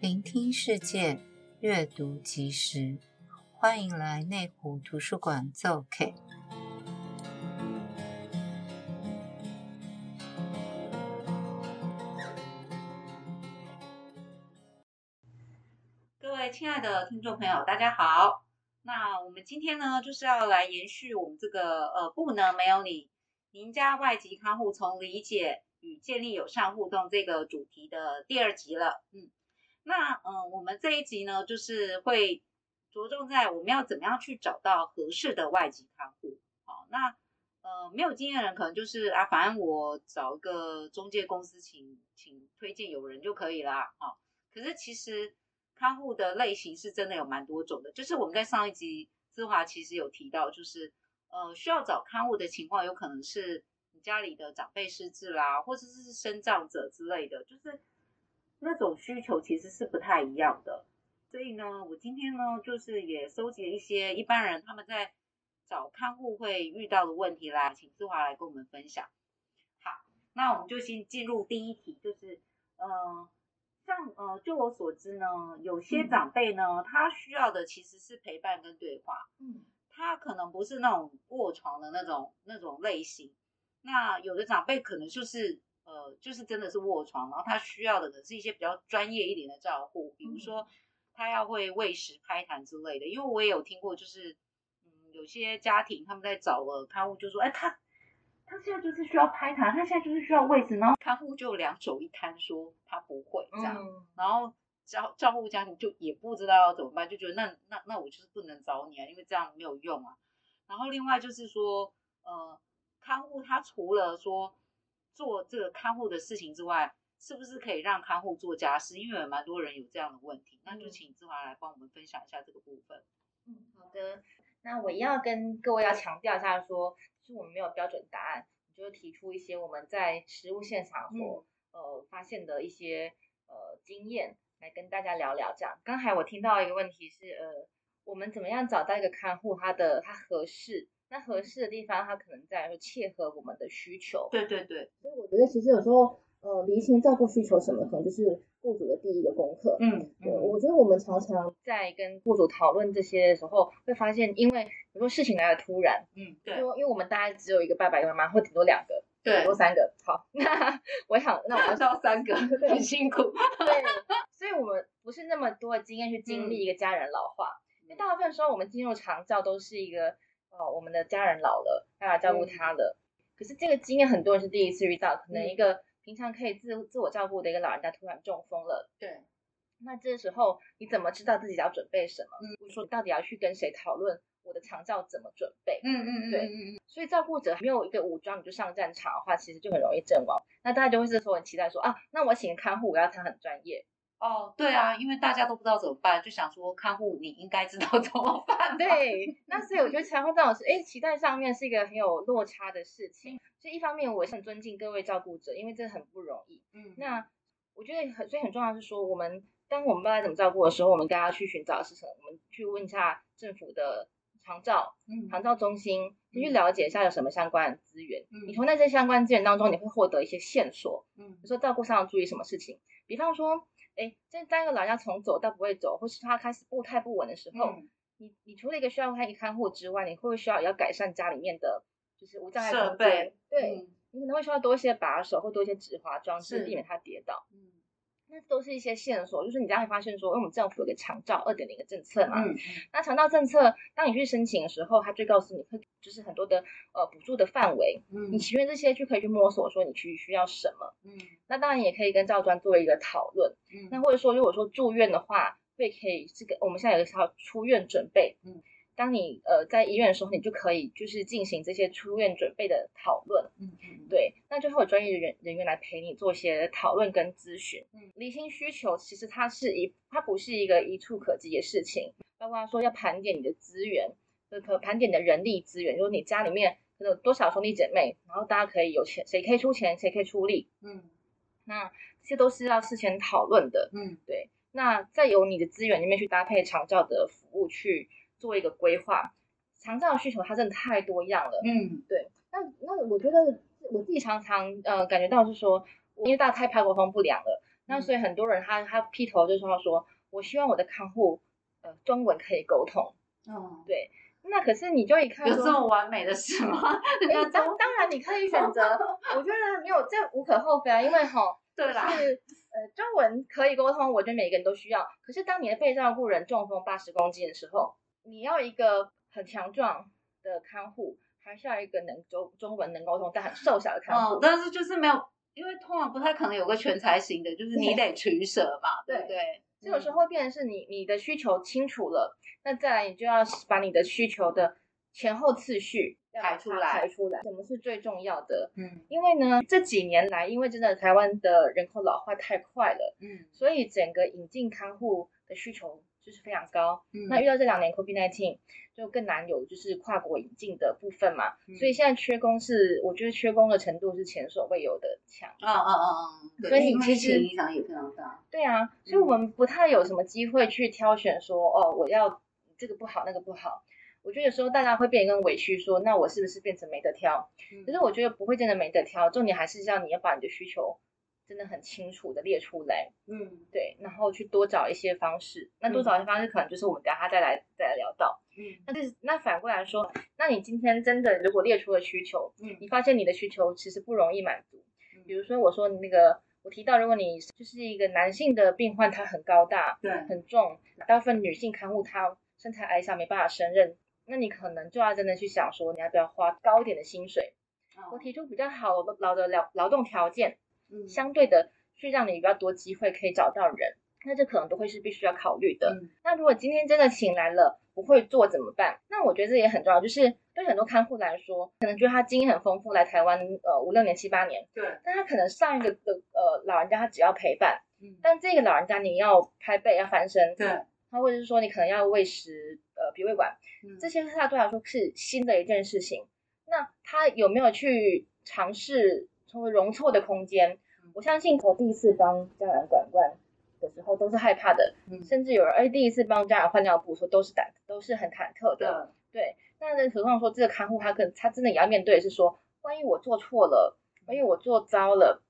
聆听世界，阅读即时，欢迎来内湖图书馆做客。各位亲爱的听众朋友，大家好。那我们今天呢，就是要来延续我们这个呃，不能没有你，您家外籍看护从理解与建立友善互动这个主题的第二集了。嗯。那嗯，我们这一集呢，就是会着重在我们要怎么样去找到合适的外籍看护。好，那呃，没有经验的人可能就是啊，反正我找一个中介公司请请推荐有人就可以啦。好，可是其实看护的类型是真的有蛮多种的。就是我们在上一集姿华其实有提到，就是呃，需要找看护的情况，有可能是你家里的长辈失智啦，或者是身障者之类的，就是。那种需求其实是不太一样的，所以呢，我今天呢，就是也收集了一些一般人他们在找看护会遇到的问题啦，请志华来跟我们分享。好，那我们就先进入第一题，就是，呃，像呃，就我所知呢，有些长辈呢，他需要的其实是陪伴跟对话，嗯，他可能不是那种卧床的那种那种类型，那有的长辈可能就是。呃，就是真的是卧床，然后他需要的可是一些比较专业一点的照护，比如说他要会喂食、拍痰之类的。因为我也有听过，就是嗯，有些家庭他们在找了看护，就说，哎，他他现在就是需要拍痰，他现在就是需要喂食，然后看护就两手一摊，说他不会这样，嗯、然后照照顾家庭就也不知道要怎么办，就觉得那那那我就是不能找你啊，因为这样没有用啊。然后另外就是说，呃，看护他除了说。做这个看护的事情之外，是不是可以让看护做家事？因为有蛮多人有这样的问题，那就请志华来帮我们分享一下这个部分。嗯，好的。那我要跟各位要强调一下说，说其实我们没有标准答案，就是提出一些我们在实物现场所、嗯、呃发现的一些呃经验来跟大家聊聊。这样，刚才我听到一个问题是，呃，我们怎么样找到一个看护，他的他合适？那合适的地方，它可能在说切合我们的需求。对对对，所以我觉得其实有时候，呃，厘清照顾需求什么，可能就是雇主的第一个功课。嗯，对，我觉得我们常常在跟雇主讨论这些的时候，会发现，因为比如说事情来的突然，嗯，对，因为因为我们大概只有一个爸爸一个妈妈，或顶多两个，对，顶多三个。好，那我想，那我们要 三个，很辛苦。对，所以我们不是那么多的经验去经历一个家人老化，因为大部分时候我们进入长照都是一个。哦，我们的家人老了，要来照顾他了。嗯、可是这个经验很多人是第一次遇到，可能一个平常可以自自我照顾的一个老人家突然中风了。对，那这时候你怎么知道自己要准备什么？嗯，说你到底要去跟谁讨论我的长照怎么准备？嗯嗯嗯，对，嗯嗯。所以照顾者没有一个武装你就上战场的话，其实就很容易阵亡。那大家就会这时候很期待说啊，那我请看护，我要他很专业。哦，对啊，因为大家都不知道怎么办，就想说看护你应该知道怎么办。对，那所以我觉得常会这种是，哎，期待上面是一个很有落差的事情。所以一方面我也很尊敬各位照顾者，因为这很不容易。嗯，那我觉得很所以很重要的是说，我们当我们不知道怎么照顾的时候，我们该要去寻找的是什么？我们去问一下政府的长照、嗯、长照中心，先去了解一下有什么相关的资源。嗯，你从那些相关资源当中，你会获得一些线索。嗯，比如说照顾上要注意什么事情，比方说。哎，这当一个老人家从走到不会走，或是他开始步态不稳的时候，嗯、你你除了一个需要他一看护之外，你会不会需要也要改善家里面的，就是无障碍设备？对，嗯、你可能会需要多一些把手或多一些止滑装置，避免他跌倒。嗯。那都是一些线索，就是你这样会发现说，因为我们政府有个长照二点零的政策嘛，嗯，那长照政策，当你去申请的时候，他就告诉你会就是很多的呃补助的范围，嗯，你前面这些就可以去摸索说你去需要什么，嗯，那当然也可以跟照专做一个讨论，嗯，那或者说如果说住院的话，会可以这个我们现在有个叫出院准备，嗯。当你呃在医院的时候，你就可以就是进行这些出院准备的讨论，嗯嗯，对，那就会有专业的人人员来陪你做一些讨论跟咨询，嗯，厘清需求其实它是一，它不是一个一触可及的事情，包括说要盘点你的资源，呃，可盘点你的人力资源，就是你家里面可能有多少兄弟姐妹，然后大家可以有钱，谁可以出钱，谁可以出力，嗯，那这些都是要事先讨论的，嗯，对，那再由你的资源里面去搭配长照的服务去。做一个规划，长照的需求它真的太多样了。嗯，对。那那我觉得我自己常常呃感觉到是说，因为大家太排骨风不良了，那所以很多人他他劈头就说说，我希望我的看护呃中文可以沟通。嗯，对。那可是你就一看有这么完美的事吗？欸、当当然你可以选择，我觉得没有这无可厚非啊，因为哈，对啦，是呃中文可以沟通，我觉得每个人都需要。可是当你的被照顾人中风八十公斤的时候，你要一个很强壮的看护，还是要一个能中中文能沟通但很瘦小的看护？哦，但是就是没有，因为通常不太可能有个全才型的，就是你得取舍嘛，对不对？对这有时候会变成是你你的需求清楚了，那再来你就要把你的需求的前后次序排出来，排出来，什么是最重要的？嗯，因为呢这几年来，因为真的台湾的人口老化太快了，嗯，所以整个引进看护的需求就是非常高。嗯，那遇到这两年 COVID-19。就更难有就是跨国引进的部分嘛，嗯、所以现在缺工是我觉得缺工的程度是前所未有的强。啊啊啊啊！所以你其实影响也非常大。对啊，所以我们不太有什么机会去挑选说、嗯、哦，我要这个不好那个不好。我觉得有时候大家会变得更委屈说，那我是不是变成没得挑？嗯、可是我觉得不会真的没得挑，重点还是要你要把你的需求。真的很清楚的列出来，嗯，对，然后去多找一些方式，那多找一些方式可能就是我们等下再来再来聊到，嗯，那这是那反过来说，那你今天真的如果列出了需求，嗯，你发现你的需求其实不容易满足，嗯，比如说我说那个我提到，如果你就是一个男性的病患，他很高大，对，很重，大部分女性看护他身材矮小没办法胜任，那你可能就要真的去想说，你要不要花高一点的薪水，我提出比较好的劳的劳劳动条件。相对的，去让你比较多机会可以找到人，那这可能都会是必须要考虑的。嗯、那如果今天真的请来了不会做怎么办？那我觉得这也很重要，就是对很多看护来说，可能觉得他经验很丰富，来台湾呃五六年七八年，对，但他可能上一个的呃老人家他只要陪伴，嗯，但这个老人家你要拍背要翻身，对，他或者是说你可能要喂食呃鼻胃管，嗯、这些对他对来说是新的一件事情。那他有没有去尝试？成为容错的空间，我相信我第一次帮家长管灌的时候都是害怕的，嗯、甚至有人哎第一次帮家长换尿布，说都是胆都是很忐忑的，对，对。那何况说这个看护他更他真的也要面对是说，万一我做错了，万一我做糟了，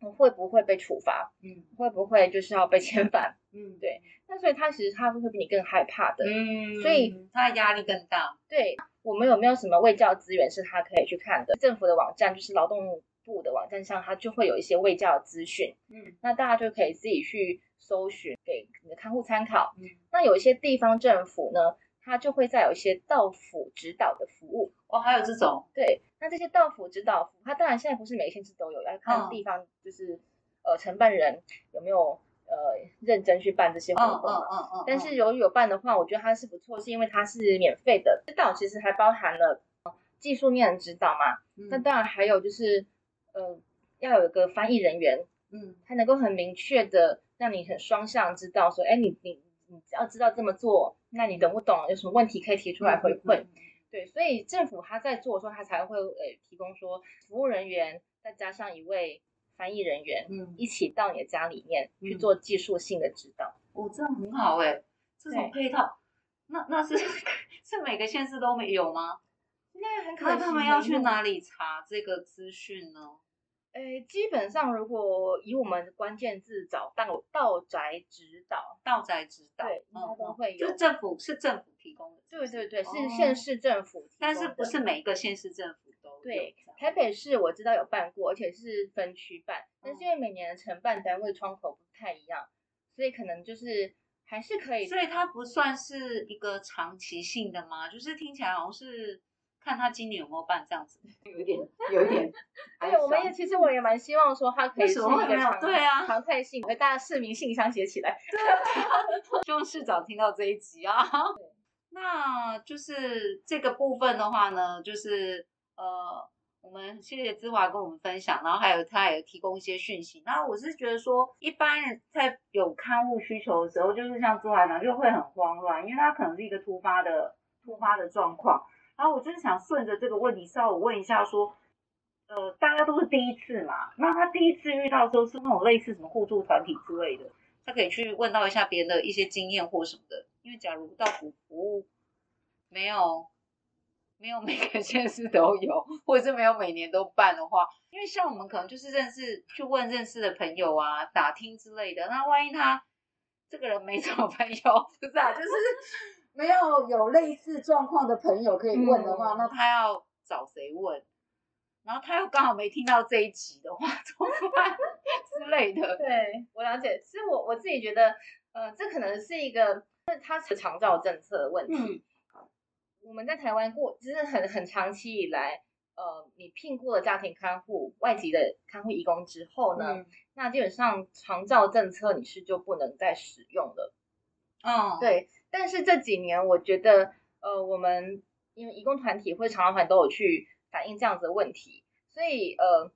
我会不会被处罚？嗯，会不会就是要被遣返？嗯，对。那所以他其实他会比你更害怕的，嗯，所以他的压力更大。对，我们有没有什么卫教资源是他可以去看的？政府的网站就是劳动部的网站上，它就会有一些卫教资讯，嗯，那大家就可以自己去搜寻，给你的看护参考。嗯，那有一些地方政府呢，它就会再有一些到府指导的服务。哦，还有这种？对，那这些到府指导服务，它当然现在不是每个县市都有，要看地方，就是、哦、呃承办人有没有呃认真去办这些活动。嗯嗯嗯。但是如果有办的话，我觉得它是不错，是因为它是免费的。指导其实还包含了技术面的指导嘛，嗯、那当然还有就是。呃，要有一个翻译人员，嗯，他能够很明确的让你很双向知道说，哎，你你你只要知道这么做，那你懂不懂？有什么问题可以提出来回馈。嗯嗯、对，所以政府他在做的时候，他才会呃提供说服务人员再加上一位翻译人员，嗯，一起到你的家里面去做技术性的指导。哦，这样很好哎，这种配套，那那是 是每个县市都没有吗？那很可惜。那他们要去哪里查这个资讯呢？诶，基本上如果以我们关键字找到道宅指导，道宅指导，对，应该都会有。就政府是政府提供的，对对对，是县市政府提供的，但是不是每一个县市政府都有。对，台北市我知道有办过，而且是分区办，但是因为每年的承办单位窗口不太一样，所以可能就是还是可以。所以它不算是一个长期性的吗？就是听起来好像是。看他今年有没有办这样子，有一点，有一点。对，我们也其实我也蛮希望说他可以是一个常对啊常态性，给大家市民信箱写起来。希望市长听到这一集啊。那就是这个部分的话呢，就是呃，我们谢谢芝华跟我们分享，然后还有他也提供一些讯息。那我是觉得说，一般人在有刊物需求的时候，就是像姿华讲，就会很慌乱，因为他可能是一个突发的突发的状况。然后我就是想顺着这个问题稍微问一下，说，呃，大家都是第一次嘛，那他第一次遇到的时候是那种类似什么互助团体之类的，他可以去问到一下别人的一些经验或什么的。因为假如到府服务没有没有每个县市都有，或者是没有每年都办的话，因为像我们可能就是认识去问认识的朋友啊，打听之类的。那万一他这个人没什么朋友，是 不是啊？就是没有有类似状况的朋友可以问的话，嗯、那他要找谁问？然后他又刚好没听到这一集的话，怎么办之类的？对，我了解。其实我我自己觉得，呃，这可能是一个，它是长照政策的问题。嗯我们在台湾过，就是很很长期以来，呃，你聘雇了家庭看护、外籍的看护义工之后呢，嗯、那基本上长照政策你是就不能再使用了。哦，对。但是这几年，我觉得，呃，我们因为义工团体或者长照团都有去反映这样子的问题，所以呃，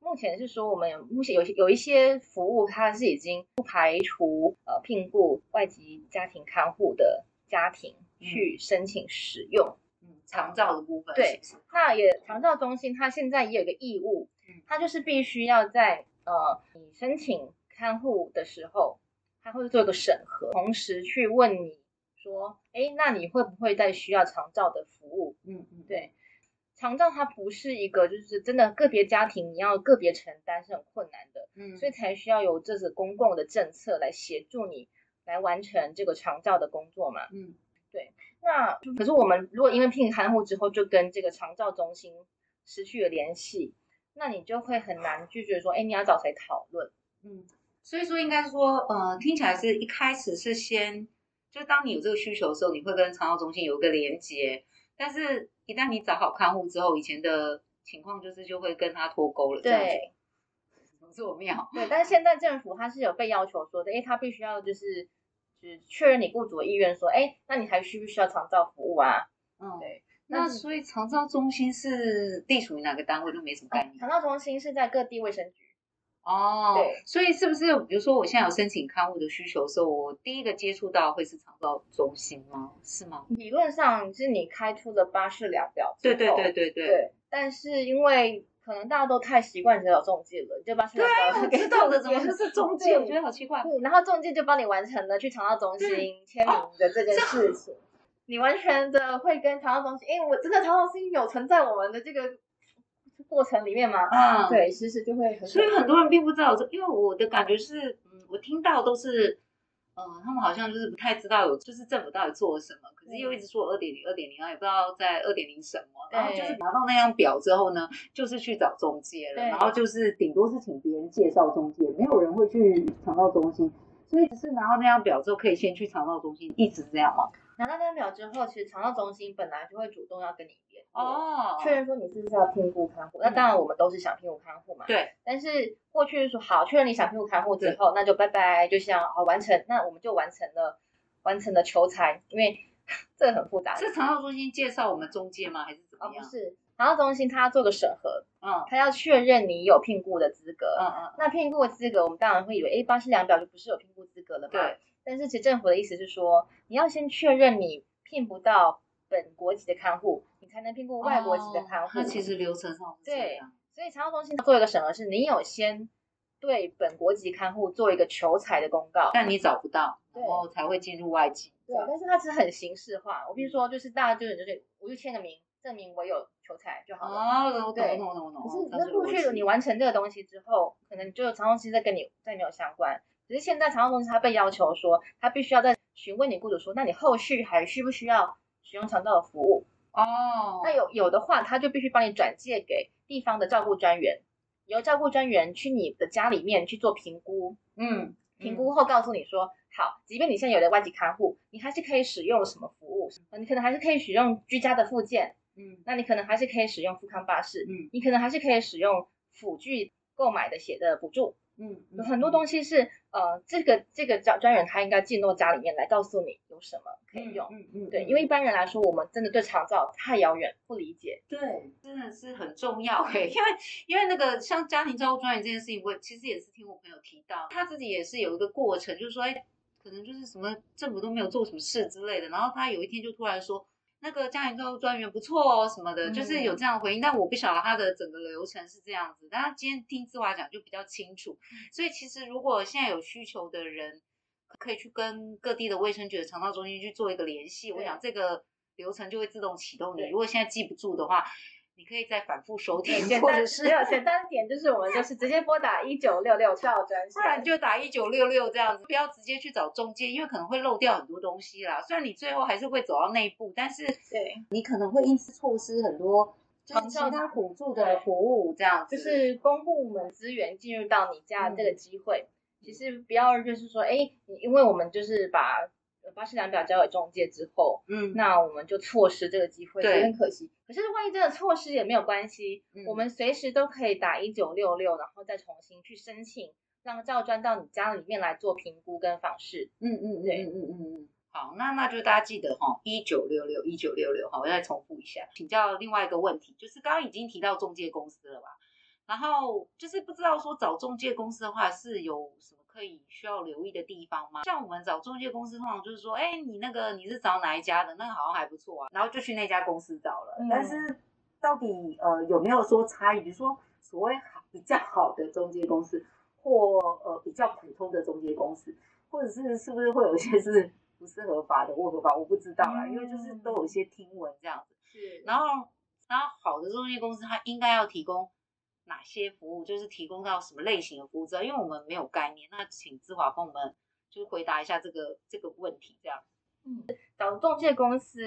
目前是说我们目前有有一些服务，它是已经不排除呃聘雇外籍家庭看护的家庭。去申请使用，嗯，长照的部分，对，那也长照中心，它现在也有个义务，嗯，它就是必须要在呃你申请看护的时候，它会做一个审核，同时去问你说，哎，那你会不会再需要长照的服务？嗯嗯，对，长照它不是一个就是真的个别家庭你要个别承担是很困难的，嗯，所以才需要有这个公共的政策来协助你来完成这个长照的工作嘛，嗯。对，那可是我们如果因为聘看护之后就跟这个长照中心失去了联系，那你就会很难拒绝说，哎，你要找谁讨论？嗯，所以说应该说，呃，听起来是一开始是先，就当你有这个需求的时候，你会跟长照中心有一个连接，但是一旦你找好看护之后，以前的情况就是就会跟他脱钩了。对，怎么这么妙？对，但是现在政府他是有被要求说的，哎，他必须要就是就。是确认你雇主的意愿，说，哎，那你还需不需要长照服务啊？嗯，对。那所以长照中心是隶属于哪个单位，就没什么概念。长照中心是在各地卫生局。哦，对。所以是不是，比如说我现在有申请看护的需求的时候，我第一个接触到会是肠道中心吗？是吗？理论上是你开出的巴士量表。对对对对对。对。但是因为可能大家都太习惯只有中介了，就把什么对，知道的怎么就是中介？我觉得好奇怪。对，然后中介就帮你完成了去肠道中心签名的这件事情，你完全的会跟肠道中心，因为我真的肠道中心有存在我们的这个过程里面嘛？啊，对，其实就会很。所以很多人并不知道这，因为我的感觉是，嗯，我听到都是。嗯，他们好像就是不太知道有，就是政府到底做了什么，可是又一直说二点零、二点零，然后也不知道在二点零什么，然后就是拿到那张表之后呢，就是去找中介了，然后就是顶多是请别人介绍中介，没有人会去肠道中心，所以只是拿到那张表之后，可以先去肠道中心，一直这样吗？拿到那张表之后，其实肠道中心本来就会主动要跟你联络。哦，确认说你是不是要聘雇看护？那当然我们都是想聘雇看护嘛。对。但是过去说好，确认你想聘雇看护之后，那就拜拜，就像好完成，那我们就完成了，完成了求财，因为 这个很复杂。是肠道中心介绍我们中介吗？还是怎么样？不是，肠道中心他要做个审核，嗯，他要确认你有聘雇的资格，嗯嗯。那聘雇的资格，我们当然会以为，哎，巴西量表就不是有聘雇资格了嘛？对。但是其实政府的意思是说，你要先确认你聘不到本国籍的看护。你才能聘雇外国籍的看护。那、哦、其实流程上对，所以长照中心做一个审核，是你有先对本国籍看护做一个求财的公告，但你找不到，然后才会进入外籍。对，但是它只是很形式化。我比如说，就是大家就是就是，我就签个名，证明我有求财就好了。哦，对，懂懂懂懂。可是，可是陆续你完成这个东西之后，可能就长照中心再跟你再没有相关。只是现在长照公司它被要求说，它必须要再询问你雇主说，那你后续还需不需要使用长照的服务？哦，那有有的话，他就必须帮你转借给地方的照顾专员，由照顾专员去你的家里面去做评估，嗯，评估后告诉你说，好，即便你现在有了外籍看护，你还是可以使用什么服务？你可能还是可以使用居家的附件，嗯，那你可能还是可以使用复康巴士，嗯，你可能还是可以使用辅具购买的写的补助。嗯，有很多东西是呃，这个这个专专员他应该进到家里面来告诉你有什么可以用。嗯嗯，对，因为一般人来说，我们真的对长照太遥远，不理解。对，真的是很重要嘿，因为因为那个像家庭照顾专员这件事情，我其实也是听我朋友提到，他自己也是有一个过程，就是说，哎，可能就是什么政府都没有做什么事之类的，然后他有一天就突然说。那个家庭照顾专员不错哦，什么的，嗯、就是有这样的回应，但我不晓得他的整个流程是这样子。但他今天听志华讲就比较清楚，所以其实如果现在有需求的人，可以去跟各地的卫生局的肠道中心去做一个联系。我想这个流程就会自动启动你。如果现在记不住的话，你可以再反复收听，简单或者是没有简单点，就是我们就是直接拨打一九六六到专线，不然就打一九六六这样子，不要直接去找中介，因为可能会漏掉很多东西啦。虽然你最后还是会走到那一步，但是对，你可能会因此错失很多就是其他辅助的服务，这样子就是公部门资源进入到你家的这个机会，嗯、其实不要就是说，哎，因为我们就是把。巴氏量表交给中介之后，嗯，那我们就错失这个机会，对，很可惜。可是万一真的错失也没有关系，嗯、我们随时都可以打一九六六，然后再重新去申请，让照专到你家里面来做评估跟访视。嗯嗯，对，嗯嗯嗯嗯。好，那那就大家记得哈，一九六六一九六六哈，我再重复一下，请教另外一个问题，就是刚刚已经提到中介公司了吧？然后就是不知道说找中介公司的话是有什么？可以需要留意的地方吗？像我们找中介公司，通常就是说，哎，你那个你是找哪一家的？那个好像还不错啊，然后就去那家公司找了。嗯、但是到底呃有没有说差异？比如说所谓好比较好的中介公司，或呃比较普通的中介公司，或者是是不是会有一些是不是合法的或合法？我不知道啦，嗯、因为就是都有一些听闻这样子。是，然后然后好的中介公司，它应该要提供。哪些服务就是提供到什么类型的服务？因为我们没有概念，那请志华帮我们就是回答一下这个这个问题，这样。嗯，找中介公司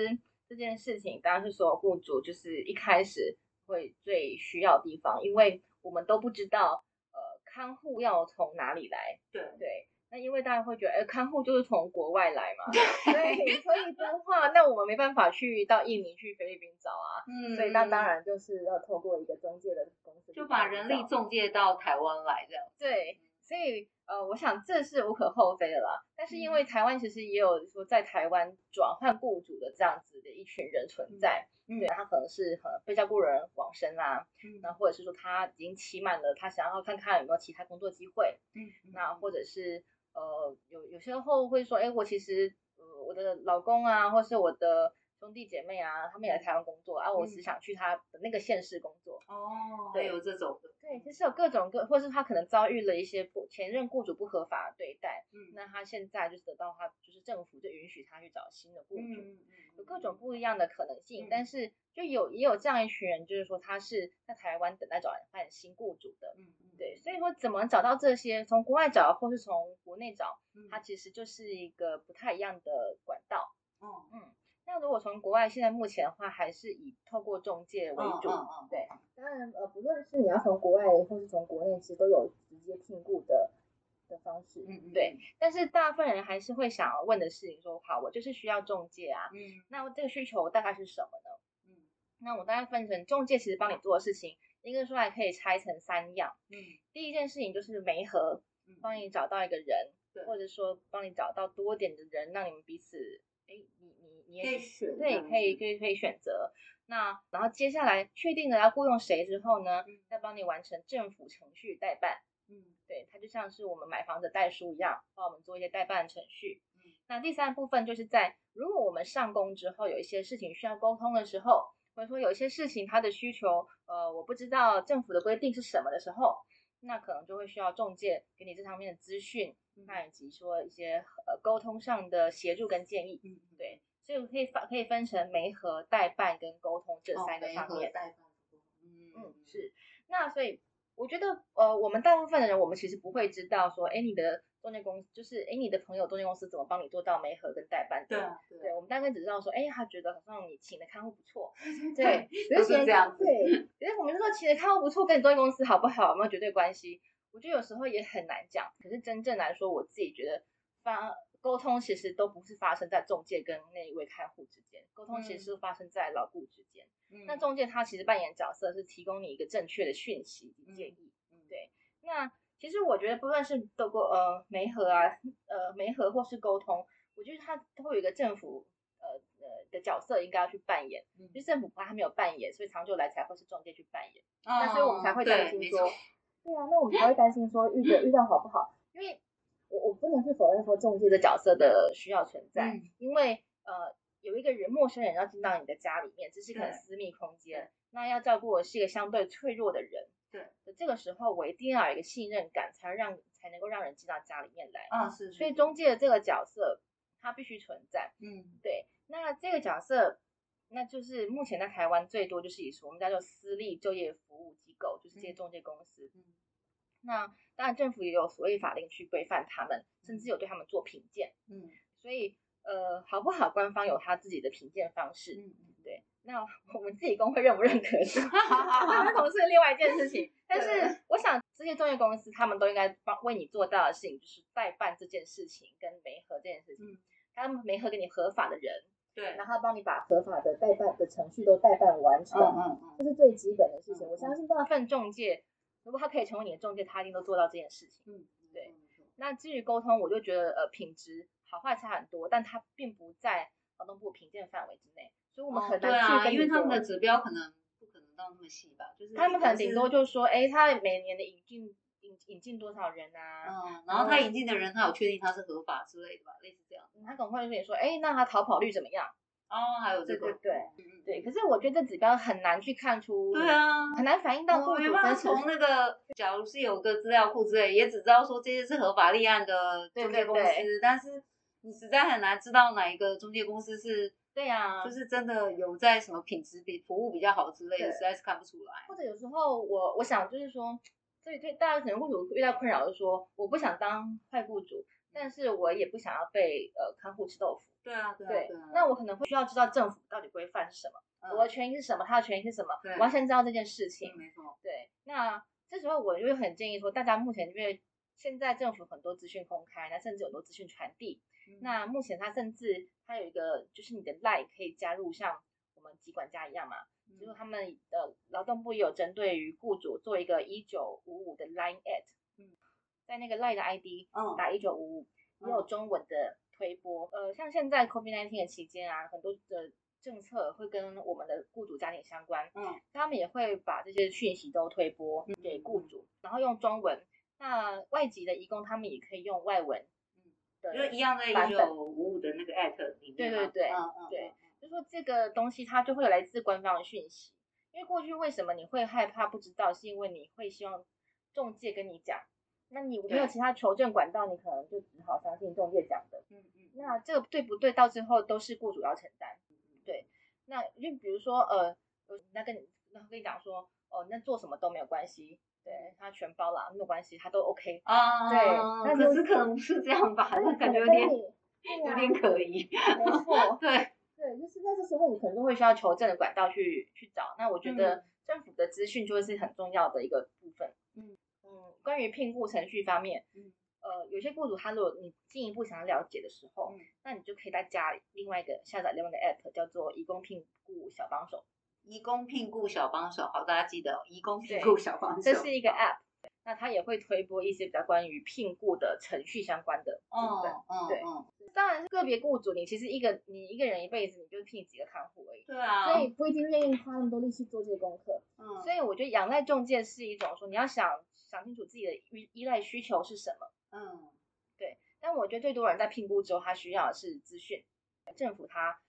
这件事情，当然是所有雇主就是一开始会最需要的地方，因为我们都不知道呃看护要从哪里来。对对。那因为大家会觉得，哎，看护就是从国外来嘛，对，所以的话，那我们没办法去到印尼、去菲律宾找啊，嗯，所以那当然就是要透过一个中介的公司，就把人力中介到台湾来这样。对，所以呃，我想这是无可厚非的啦。但是因为台湾其实也有说在台湾转换雇主的这样子的一群人存在，嗯，对，他可能是呃被照顾人往生啦，嗯，那或者是说他已经期满了，他想要看看有没有其他工作机会，嗯，那或者是。呃，有有些时候会说，哎，我其实，呃，我的老公啊，或是我的兄弟姐妹啊，他们也来台湾工作啊，我只想去他的那个县市工作。哦，对，有这种的。对，其实有各种各，或是他可能遭遇了一些不前任雇主不合法的对待，嗯，那他现在就是得到他，就是政府就允许他去找新的雇主，嗯，有各种不一样的可能性，嗯，但是就有也有这样一群人，就是说他是在台湾等待找换新雇主的，嗯嗯。对，所以说怎么找到这些？从国外找，或是从国内找，它其实就是一个不太一样的管道。嗯嗯。那如果从国外，现在目前的话，还是以透过中介为主。对，当然呃，不论是你要从国外，或是从国内，其实都有直接聘雇的的方式。嗯嗯。对，但是大部分人还是会想要问的事情说，好，我就是需要中介啊。嗯。那这个需求大概是什么呢？嗯。那我大概分成中介其实帮你做的事情。应该说还可以拆成三样，嗯，第一件事情就是媒合，帮你找到一个人，对，或者说帮你找到多点的人，让你们彼此，哎，你你你也可以选，对，可以可以可以选择。那然后接下来确定了要雇佣谁之后呢，再帮你完成政府程序代办，嗯，对，它就像是我们买房的代书一样，帮我们做一些代办程序。嗯，那第三部分就是在如果我们上工之后有一些事情需要沟通的时候。或者说有一些事情，它的需求，呃，我不知道政府的规定是什么的时候，那可能就会需要中介给你这方面的资讯，那以及说一些呃沟通上的协助跟建议，嗯，对，所以我可以分可以分成媒合、代办跟沟通这三个方面。代办，嗯嗯是，那所以我觉得，呃，我们大部分的人，我们其实不会知道说，哎，你的。中介公司就是，哎，你的朋友中介公司怎么帮你做到媒合跟代办？对，对，对，我们大概只知道说，哎，他觉得好像你请的看护不错，对，就是这样，对，其实我们就说请的看护不错，跟你中介公司好不好有没有绝对关系？我觉得有时候也很难讲。可是真正来说，我自己觉得发沟通其实都不是发生在中介跟那一位看护之间，沟通其实是发生在老雇之间。嗯，那中介他其实扮演角色是提供你一个正确的讯息及建议，嗯，对，那。其实我觉得不论是透过呃媒合啊，呃媒合或是沟通，我觉得他都会有一个政府呃呃的角色应该要去扮演。嗯，就政府怕他没有扮演，所以长久来才会是中介去扮演。哦，那所以我们才会担心说，对，对啊，那我们才会担心说遇到 遇到好不好？因为我我不能去否认说中介的角色的需要存在，嗯，因为呃有一个人陌生人要进到你的家里面，这是一个很私密空间，那要照顾的是一个相对脆弱的人。对，这个时候我一定要有一个信任感，才让才能够让人进到家里面来。啊，是，是。所以中介的这个角色，它必须存在。嗯，对。那这个角色，那就是目前在台湾最多就是以我们叫做私立就业服务机构，就是这些中介公司。嗯，那当然政府也有所谓法令去规范他们，甚至有对他们做评鉴。嗯，所以呃，好不好？官方有他自己的评鉴方式。嗯嗯，对。那我们自己工会认不认可是，这跟同事另外一件事情。但是我想这些中介公司他们都应该帮为你做到的事情，就是代办这件事情跟媒合这件事情。嗯，他们媒合给你合法的人。对，然后帮你把合法的代办的程序都代办完成，嗯嗯嗯，这是最基本的事情。嗯、我相信大部分中介，如果他可以成为你的中介，他一定都做到这件事情。嗯，对。嗯、那至于沟通，我就觉得呃品质好坏差很多，但它并不在劳动部评鉴范围之内，所以我们很难去跟、哦、对啊，因为他们的指标可能不可能到那么细吧，就是他们可能顶多就是说，哎，他每年的引进引引进多少人啊？嗯，然后他引进的人，他有确定他是合法之类的吧，类似这样。他可能会跟你说，哎，那他逃跑率怎么样？哦，还有这个，对对对，对。可是我觉得这指标很难去看出，对啊，很难反映到雇主。没办法从那个，假如是有个资料库之类，也只知道说这些是合法立案的中介公司，但是你实在很难知道哪一个中介公司是，对呀，就是真的有在什么品质比服务比较好之类的，实在是看不出来。或者有时候我我想就是说，所以对大家可能雇主遇到困扰，就是说我不想当坏雇主，但是我也不想要被呃看护吃豆腐。对啊，对啊，对啊，那我可能会需要知道政府到底规范是什么，嗯、我的权益是什么，他的权益是什么，对我要先知道这件事情。没错。对，那这时候我就会很建议说，大家目前因为现在政府很多资讯公开，那甚至有很多资讯传递，嗯、那目前它甚至它有一个就是你的 LINE 可以加入像我们集管家一样嘛，嗯、就是他们的劳动部也有针对于雇主做一个一九五五的 LINE at，嗯，在那个 LINE 的 ID 打一九五五，也有中文的。推播，呃，像现在 COVID-19 的期间啊，很多的政策会跟我们的雇主家庭相关，嗯，他们也会把这些讯息都推播给雇。主，嗯、然后用中文。那外籍的移工他们也可以用外文，嗯，就一样的一九五五的那个 at 里面，对对对，嗯嗯，对，就说这个东西它就会有来自官方的讯息，因为过去为什么你会害怕不知道，是因为你会希望中介跟你讲。那你没有其他求证管道，你可能就只好相信中介讲的。嗯嗯。那这个对不对？到最后都是雇主要承担。对。那就比如说，呃，那跟你，那跟你讲说，哦，那做什么都没有关系，对他全包了，没有关系，他都 OK。啊。对。那可是可能不是这样吧？那感觉有点有点可疑。没错。对。对，就是在这时候，你可能就会需要求证的管道去去找。那我觉得政府的资讯就会是很重要的一个部分。嗯嗯。关于聘雇程序方面，嗯，呃，有些雇主他如果你进一步想要了解的时候，嗯，那你就可以再加另外一个下载另外一个 app，叫做移工聘雇小帮手。移工聘雇小帮手，好，大家记得移工聘雇小帮手，这是一个 app，那它也会推播一些比较关于聘雇的程序相关的，哦，嗯，对，嗯，当然是个别雇主，你其实一个你一个人一辈子，你就聘几个看护而已，对啊，所以不一定愿意花那么多力气做这些功课，嗯，所以我觉得仰赖中介是一种说你要想。想清楚自己的依依赖需求是什么，嗯，对。但我觉得最多人在评估之后，他需要的是资讯。政府他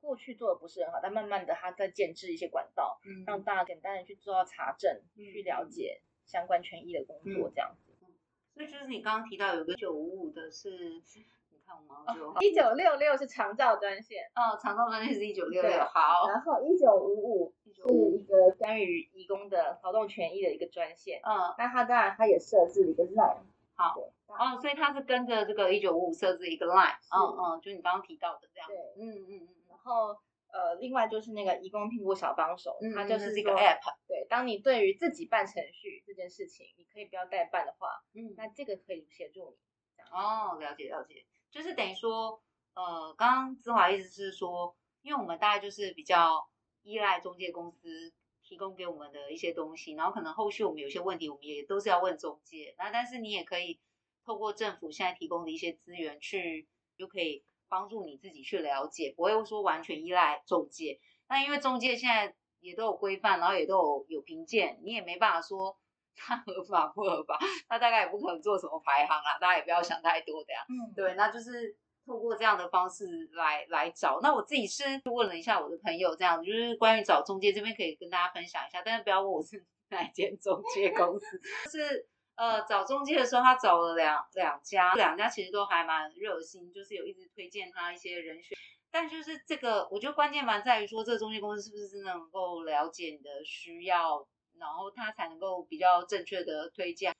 过去做的不是很好，但慢慢的他在建制一些管道，嗯，让大家简单的去做到查证，嗯、去了解相关权益的工作，这样子。嗯、所以就是你刚刚提到有个九五五的是，你看我们就一九六六是长照专线，哦，长照专线是一九六六，好。然后一九五五。是一个关于义工的劳动权益的一个专线，嗯，那它当然它也设置了一个 line，好，哦，所以它是跟着这个一九五五设置一个 line，嗯嗯，就你刚刚提到的这样，对，嗯嗯嗯，然后呃，另外就是那个移工聘雇小帮手，它就是这个 app，对，当你对于自己办程序这件事情，你可以不要代办的话，嗯，那这个可以协助你，哦，了解了解，就是等于说，呃，刚刚姿华意思是说，因为我们大概就是比较。依赖中介公司提供给我们的一些东西，然后可能后续我们有些问题，我们也都是要问中介。那但是你也可以透过政府现在提供的一些资源去，就可以帮助你自己去了解，不会说完全依赖中介。那因为中介现在也都有规范，然后也都有有评鉴，你也没办法说它 合法不合法，他大概也不可能做什么排行啊，大家也不要想太多的呀。嗯，对，那就是。透过这样的方式来来找，那我自己是问了一下我的朋友，这样就是关于找中介这边可以跟大家分享一下，但是不要问我是哪间中介公司。就是呃找中介的时候，他找了两两家，两家其实都还蛮热心，就是有一直推荐他一些人选。但就是这个，我觉得关键蛮在于说，这个中介公司是不是真的能够了解你的需要，然后他才能够比较正确的推荐。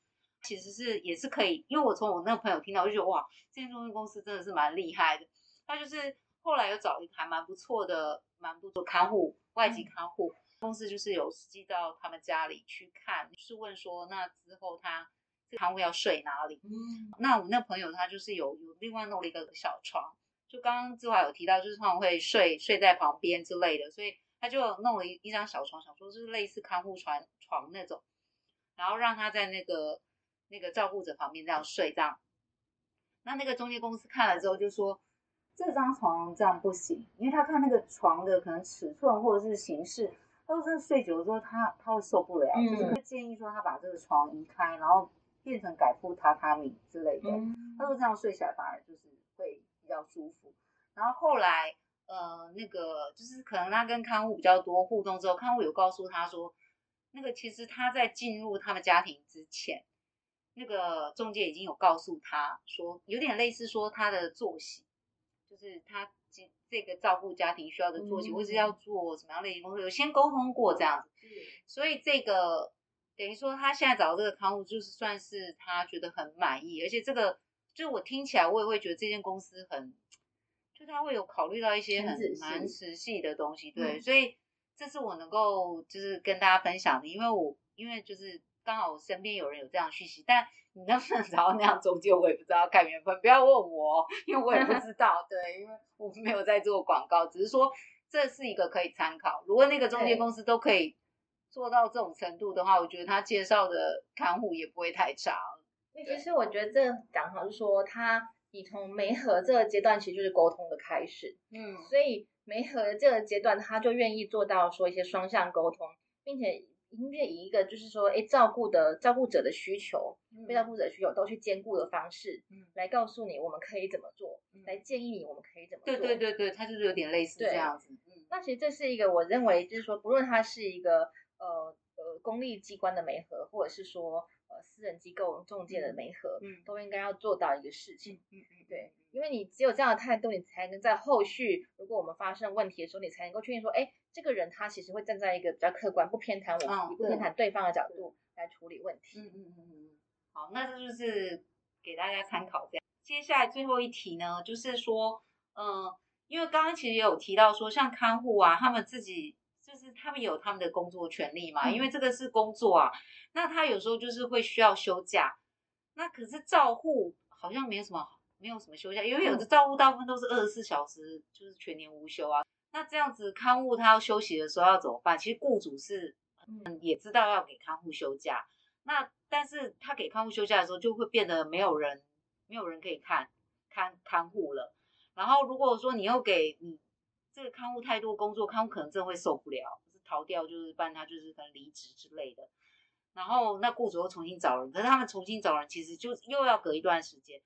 其实是也是可以，因为我从我那个朋友听到，我就觉得哇，这间中介公司真的是蛮厉害的。他就是后来又找一个还蛮不错的、蛮不错看护外籍看护、嗯、公司，就是有实际到他们家里去看，就是问说那之后他这个看护要睡哪里？嗯，那我那朋友他就是有有另外弄了一个小床。就刚刚志华有提到，就是他们会睡睡在旁边之类的，所以他就弄了一一张小床，想说就是类似看护床床那种，然后让他在那个那个照顾者旁边这样睡这样。那那个中介公司看了之后就说，这张床这样不行，因为他看那个床的可能尺寸或者是形式，他说这睡久了之后他他会受不了，嗯、就是会建议说他把这个床移开，然后变成改铺榻榻米之类的。嗯、他说这样睡起来反而就是会。比较舒服，然后后来，呃，那个就是可能他跟看护比较多互动之后，看护有告诉他说，那个其实他在进入他们家庭之前，那个中介已经有告诉他说，有点类似说他的作息，就是他这这个照顾家庭需要的作息，或是要做什么样类型工作，有先沟通过这样子，所以这个等于说他现在找到这个看护，就是算是他觉得很满意，而且这个。就我听起来，我也会觉得这间公司很，就他会有考虑到一些很蛮实际的东西，对，嗯、所以这是我能够就是跟大家分享的，因为我因为就是刚好我身边有人有这样讯息，但你能不能找到那样中介，我也不知道，看缘分，不要问我，因为我也不知道，对，因为我没有在做广告，只是说这是一个可以参考，如果那个中介公司都可以做到这种程度的话，我觉得他介绍的看护也不会太差。其实我觉得这讲好是说，他你从媒合这个阶段其实就是沟通的开始，嗯，所以媒合的这个阶段，他就愿意做到说一些双向沟通，并且应该以一个就是说，哎，照顾的照顾者的需求，被照顾者的需求都去兼顾的方式，嗯，来告诉你我们可以怎么做，来建议你我们可以怎么做，对对对对，他就是有点类似这样子，嗯，那其实这是一个我认为就是说，不论它是一个呃呃公立机关的媒合，或者是说。呃，私人机构中介的媒合，嗯，都应该要做到一个事情，嗯嗯，对，因为你只有这样的态度，你才能在后续，如果我们发生问题的时候，你才能够确定说，哎，这个人他其实会站在一个比较客观、不偏袒我们、不偏袒对方的角度来处理问题。嗯嗯嗯嗯，好，那这就是给大家参考这样。接下来最后一题呢，就是说，嗯，因为刚刚其实也有提到说，像看护啊，他们自己。就是他们有他们的工作权利嘛，因为这个是工作啊。那他有时候就是会需要休假，那可是照护好像没有什么，没有什么休假，因为有的照护大部分都是二十四小时，就是全年无休啊。那这样子看护他要休息的时候要怎么办？其实雇主是嗯也知道要给看护休假，那但是他给看护休假的时候就会变得没有人，没有人可以看看看护了。然后如果说你又给你。这个看护太多工作，看护可能真的会受不了，就是逃掉，就是办他就是可能离职之类的。然后那雇主又重新找人，可是他们重新找人，其实就又要隔一段时间。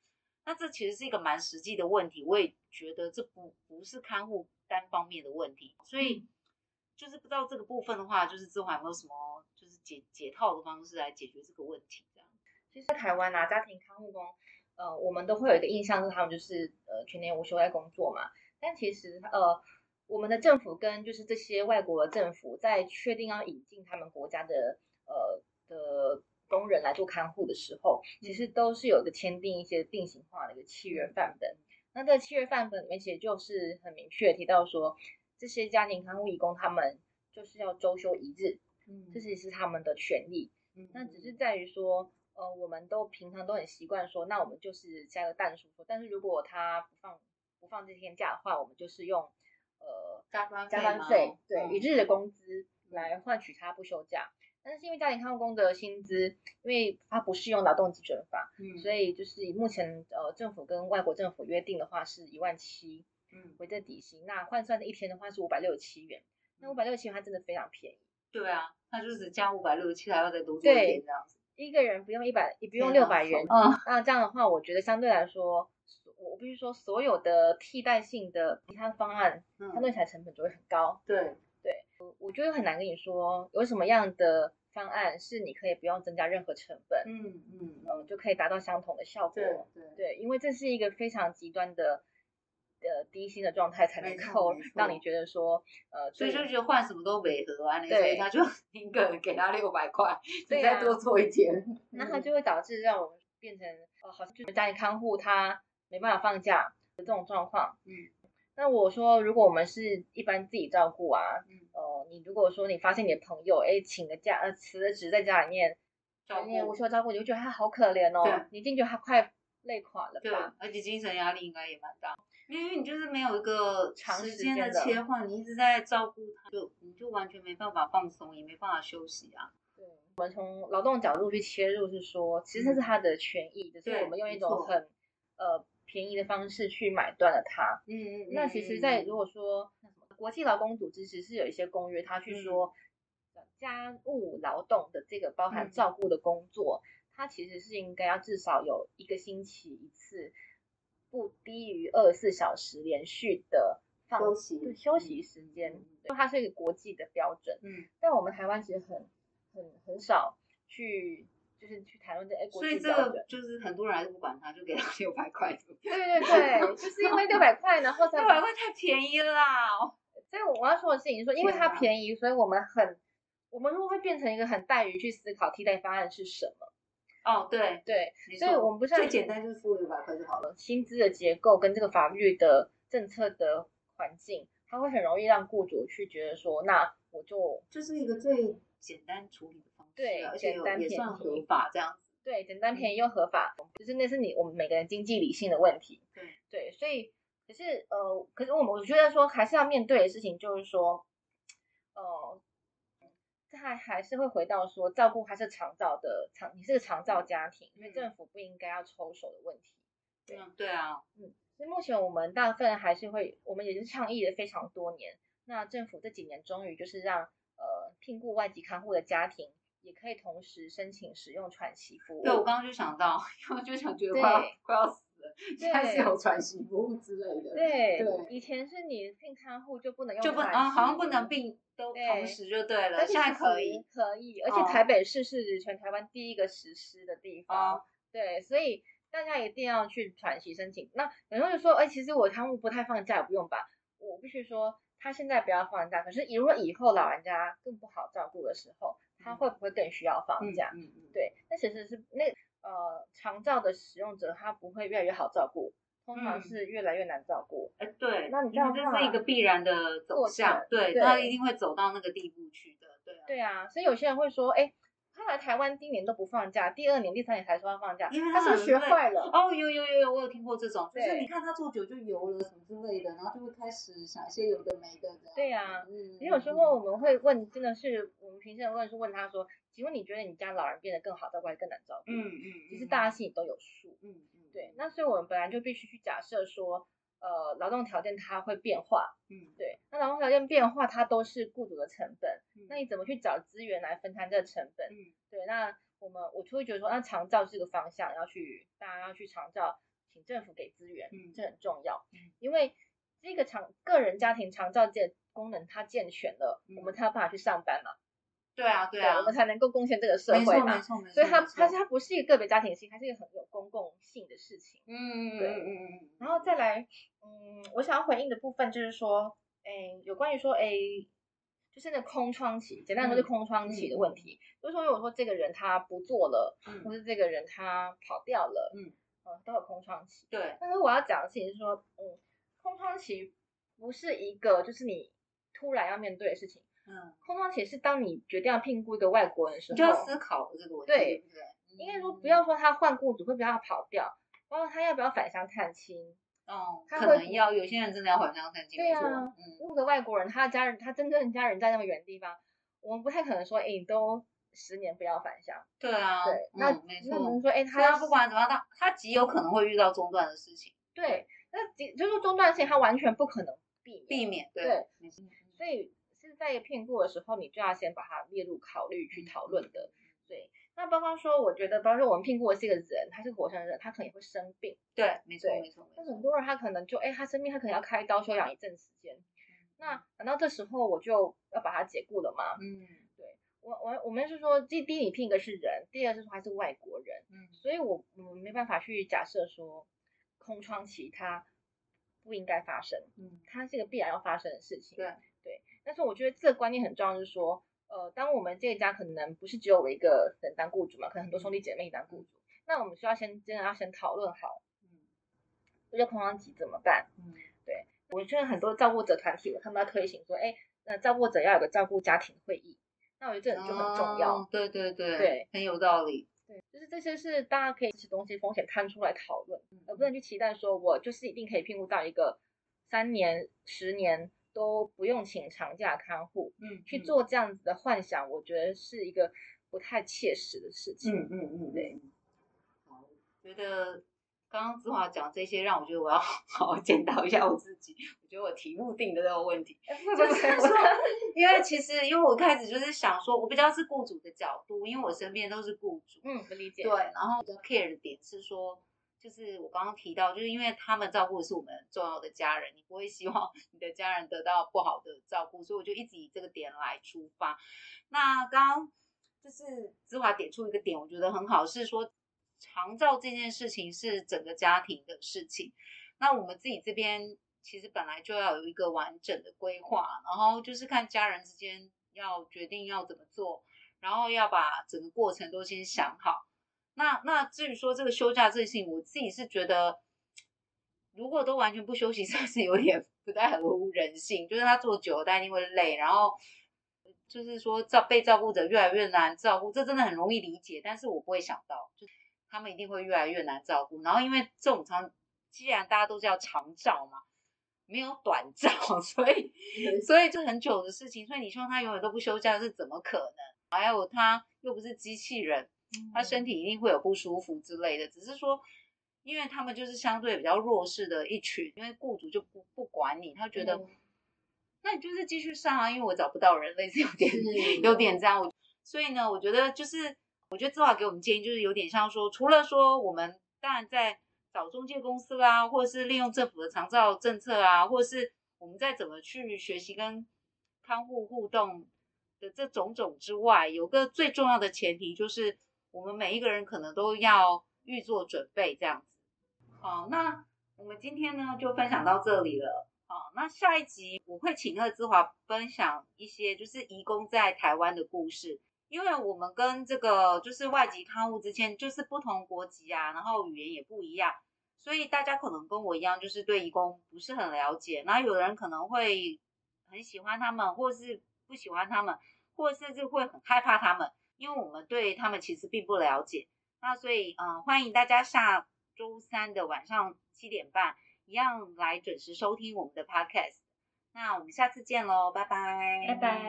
那这其实是一个蛮实际的问题，我也觉得这不不是看护单方面的问题，所以就是不知道这个部分的话，就是之后有没有什么就是解解套的方式来解决这个问题？这样。其实在台湾啊，家庭看护工，呃，我们都会有一个印象是他们就是呃全年无休在工作嘛，但其实呃。我们的政府跟就是这些外国的政府在确定要引进他们国家的呃的工人来做看护的时候，其实都是有一个签订一些定型化的一个契约范本。那这个契约范本里面其实就是很明确提到说，这些家庭看护义工他们就是要周休一日，嗯，这其实是他们的权利。嗯，那只是在于说，呃，我们都平常都很习惯说，那我们就是加个但书说，但是如果他不放不放这天假的话，我们就是用。呃，加班加班费，对，嗯、一日的工资来换取他不休假。但是因为家庭看护工的薪资，因为它不适用劳动基准法，嗯，所以就是以目前呃政府跟外国政府约定的话是一万七，嗯，为这底薪。那换算的一天的话是五百六十七元。那五百六十七元它真的非常便宜。对啊，它就是加五百六十七还要再多做一点这样子。一个人不用一百，也不用六百元。嗯，那这样的话，我觉得相对来说。我必须说，所有的替代性的其他方案，它对起来成本就会很高。对对，我觉得很难跟你说有什么样的方案是你可以不用增加任何成本，嗯嗯嗯，就可以达到相同的效果。对对对，因为这是一个非常极端的呃低薪的状态，才能够让你觉得说呃，所以就觉得换什么都违和啊，所以他就宁可给他六百块，你再多做一天，那他就会导致让我们变成哦，好像就是家庭看护他没办法放假的这种状况。嗯，那我说如果我们是一般自己照顾啊，嗯，呃，你如果说你发现你的朋友哎请个假呃辞了职在家里面。照顾无休照顾，你就觉得他好可怜哦。对，你一定觉得他快累垮了吧？对，而且精神压力应该也蛮大，因为你就是没有一个长时间的切换，你一直在照顾他，就你就完全没办法放松，也没办法休息啊。对，我们从劳动角度去切入，是说其实这是他的权益，只、嗯、是我们用一种很呃便宜的方式去买断了它。嗯嗯。那其实，在如果说那什么国际劳工组织，其实是有一些公约，他去说。嗯家务劳动的这个包含照顾的工作，嗯、它其实是应该要至少有一个星期一次，不低于二十四小时连续的放休息休息时间，因为它是一个国际的标准。嗯，但我们台湾其实很很很少去就是去谈论这所以这个就是很多人还是不管他，就给他六百块。对对对，就是因为六百块，然后才六百块太便宜了啦。所以我要说的事情是说，因为它便宜，所以我们很。我们会会变成一个很怠于去思考替代方案是什么？哦，对对，所以我们不是最简单就是付六百块就好了。薪资的结构跟这个法律的政策的环境，它会很容易让雇主去觉得说，那我就这是一个最简单处理对，而且简单也算合法这样子。对，简单便宜又合法，就是那是你我们每个人经济理性的问题。对对，所以可是呃，可是我们我觉得说还是要面对的事情就是说，呃。他还是会回到说，照顾还是长照的长，你是长照家庭，因为政府不应该要抽手的问题。对啊，对啊，嗯，所以目前我们大部分还是会，我们也是倡议了非常多年。那政府这几年终于就是让呃聘雇外籍看护的家庭也可以同时申请使用喘息服务。对，我刚刚就想到，因为我就想觉得快要快要死了。现在是有喘息服务之类的。对，对，以前是你聘看护就不能用，就不啊，好像不能并都同时就对了。现在可以，可以，而且台北市是全台湾第一个实施的地方。哦、对，所以大家一定要去喘息申请。那有人就说，哎，其实我看护不太放假，也不用吧？我必须说，他现在不要放假，可是如果以后老人家更不好照顾的时候，他会不会更需要放假？嗯嗯，嗯，对，那其实是那。呃，长照的使用者他不会越来越好照顾，通常是越来越难照顾。哎、嗯，对，那你这样这是一个必然的走向，对，他一定会走到那个地步去的，对啊。对啊，所以有些人会说，哎，他来台湾第一年都不放假，第二年、第三年才说要放假，因为他是不是学坏了？哦，有有有有，我有听过这种，就是你看他做久就油了什么之类的，然后就会开始想一些有的没的。对呀，嗯，也有时候我们会问，真的是我们平时问是问他说。请问你觉得你家老人变得更好照顾还是更难照顾？嗯嗯，其实大家心里都有数。嗯嗯，对。那所以我们本来就必须去假设说，呃，劳动条件它会变化。嗯，对。那劳动条件变化，它都是雇主的成本。嗯。那你怎么去找资源来分摊这个成本？嗯，对。那我们我就会觉得说，那长照是个方向，要去大家要去长照，请政府给资源，嗯，这很重要。嗯，因为这个长个人家庭长照这功能它健全了，嗯，我们才有办法去上班嘛。对啊，对啊，对我们才能够贡献这个社会嘛。没错，没错，没错。所以它它它不是一个个别家庭性，它是一个很有公共性的事情。嗯，对，嗯嗯嗯。然后再来，嗯，我想要回应的部分就是说，哎，有关于说，哎，就是那空窗期，简单说是空窗期的问题。嗯、就是说，如果说这个人他不做了，嗯、或是这个人他跑掉了，嗯，嗯，都有空窗期。对。但是我要讲的事情是说，嗯，空窗期不是一个就是你突然要面对的事情。嗯，空窗期是当你决定要聘雇一个外国人的时候，就要思考这个问题，对，对不对？应该说不要说他换雇主会不要跑掉，包括他要不要返乡探亲。哦，他可能要，有些人真的要返乡探亲。对啊，嗯，雇个外国人，他的家人，他真正的家人在那么远的地方，我们不太可能说，哎，你都十年不要返乡。对啊，对，那没错。那我们说，哎，他不管怎么样，他他极有可能会遇到中断的事情。对，那极就是中断性，他完全不可能避免。避免，对，所以。在聘雇的时候，你就要先把它列入考虑去讨论的。对，那包括说，我觉得，包括说我们聘雇的是一个人，他是活生生人，他可能也会生病。对，没错，没错。那很多人他可能就，哎，他生病，他可能要开刀休养一阵时间。那难道这时候我就要把他解雇了吗？嗯，对我，我我们是说，第第一，你聘一个是人，第二是说他是外国人。嗯，所以我我们没办法去假设说，空窗期他不应该发生，嗯，它是一个必然要发生的事情。对对，但是我觉得这个观念很重要，就是说，呃，当我们这一家可能不是只有我一个人当雇主嘛，可能很多兄弟姐妹当雇主，那我们需要先真的要先讨论好，嗯，这个空窗期怎么办？嗯，对，我觉得很多照顾者团体，他们要推行说，哎，那照顾者要有个照顾家庭会议，那我觉得这就很重要。哦、对对对对，很有道理。对，就是这些是大家可以吃东西风险摊出来讨论，而不能去期待说我就是一定可以聘雇到一个三年、十年都不用请长假看护，嗯，去做这样子的幻想，我觉得是一个不太切实的事情。嗯嗯嗯，对。好，觉得。刚刚子华讲这些，让我觉得我要 好好检讨一下我自己。我觉得我题目定的都有问题，就是说，因为其实因为我开始就是想说，我比较是雇主的角度，因为我身边都是雇主，嗯，不理解。对，然后比较 care 的点是说，就是我刚刚提到，就是因为他们照顾的是我们重要的家人，你不会希望你的家人得到不好的照顾，所以我就一直以这个点来出发。那刚刚就是姿华点出一个点，我觉得很好，是说。长照这件事情是整个家庭的事情，那我们自己这边其实本来就要有一个完整的规划，然后就是看家人之间要决定要怎么做，然后要把整个过程都先想好。那那至于说这个休假这件事情，我自己是觉得，如果都完全不休息，算是有点不太合乎人性。就是他做久了，他一定会累，然后就是说照被照顾者越来越难照顾，这真的很容易理解，但是我不会想到就。他们一定会越来越难照顾，然后因为这种长，既然大家都叫长照嘛，没有短照，所以所以这很久的事情，所以你希望他永远都不休假是怎么可能？还有他又不是机器人，他身体一定会有不舒服之类的。只是说，因为他们就是相对比较弱势的一群，因为雇主就不不管你，他觉得，那你就是继续上啊，因为我找不到人，类似有点有点这样。所以呢，我觉得就是。我觉得志华给我们建议就是有点像说，除了说我们当然在找中介公司啦，或者是利用政府的长照政策啊，或者是我们在怎么去学习跟看护互动的这种种之外，有个最重要的前提就是我们每一个人可能都要预做准备这样子。好，那我们今天呢就分享到这里了。好，那下一集我会请那个姿华分享一些就是移工在台湾的故事。因为我们跟这个就是外籍看护之间就是不同国籍啊，然后语言也不一样，所以大家可能跟我一样，就是对移工不是很了解。那有人可能会很喜欢他们，或是不喜欢他们，或甚至会很害怕他们，因为我们对他们其实并不了解。那所以，嗯，欢迎大家下周三的晚上七点半一样来准时收听我们的 podcast。那我们下次见喽，拜拜，拜拜。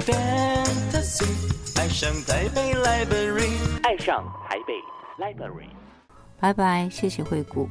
Fantasy，爱上台北 Library，爱上台北 Library，拜拜，谢谢惠顾。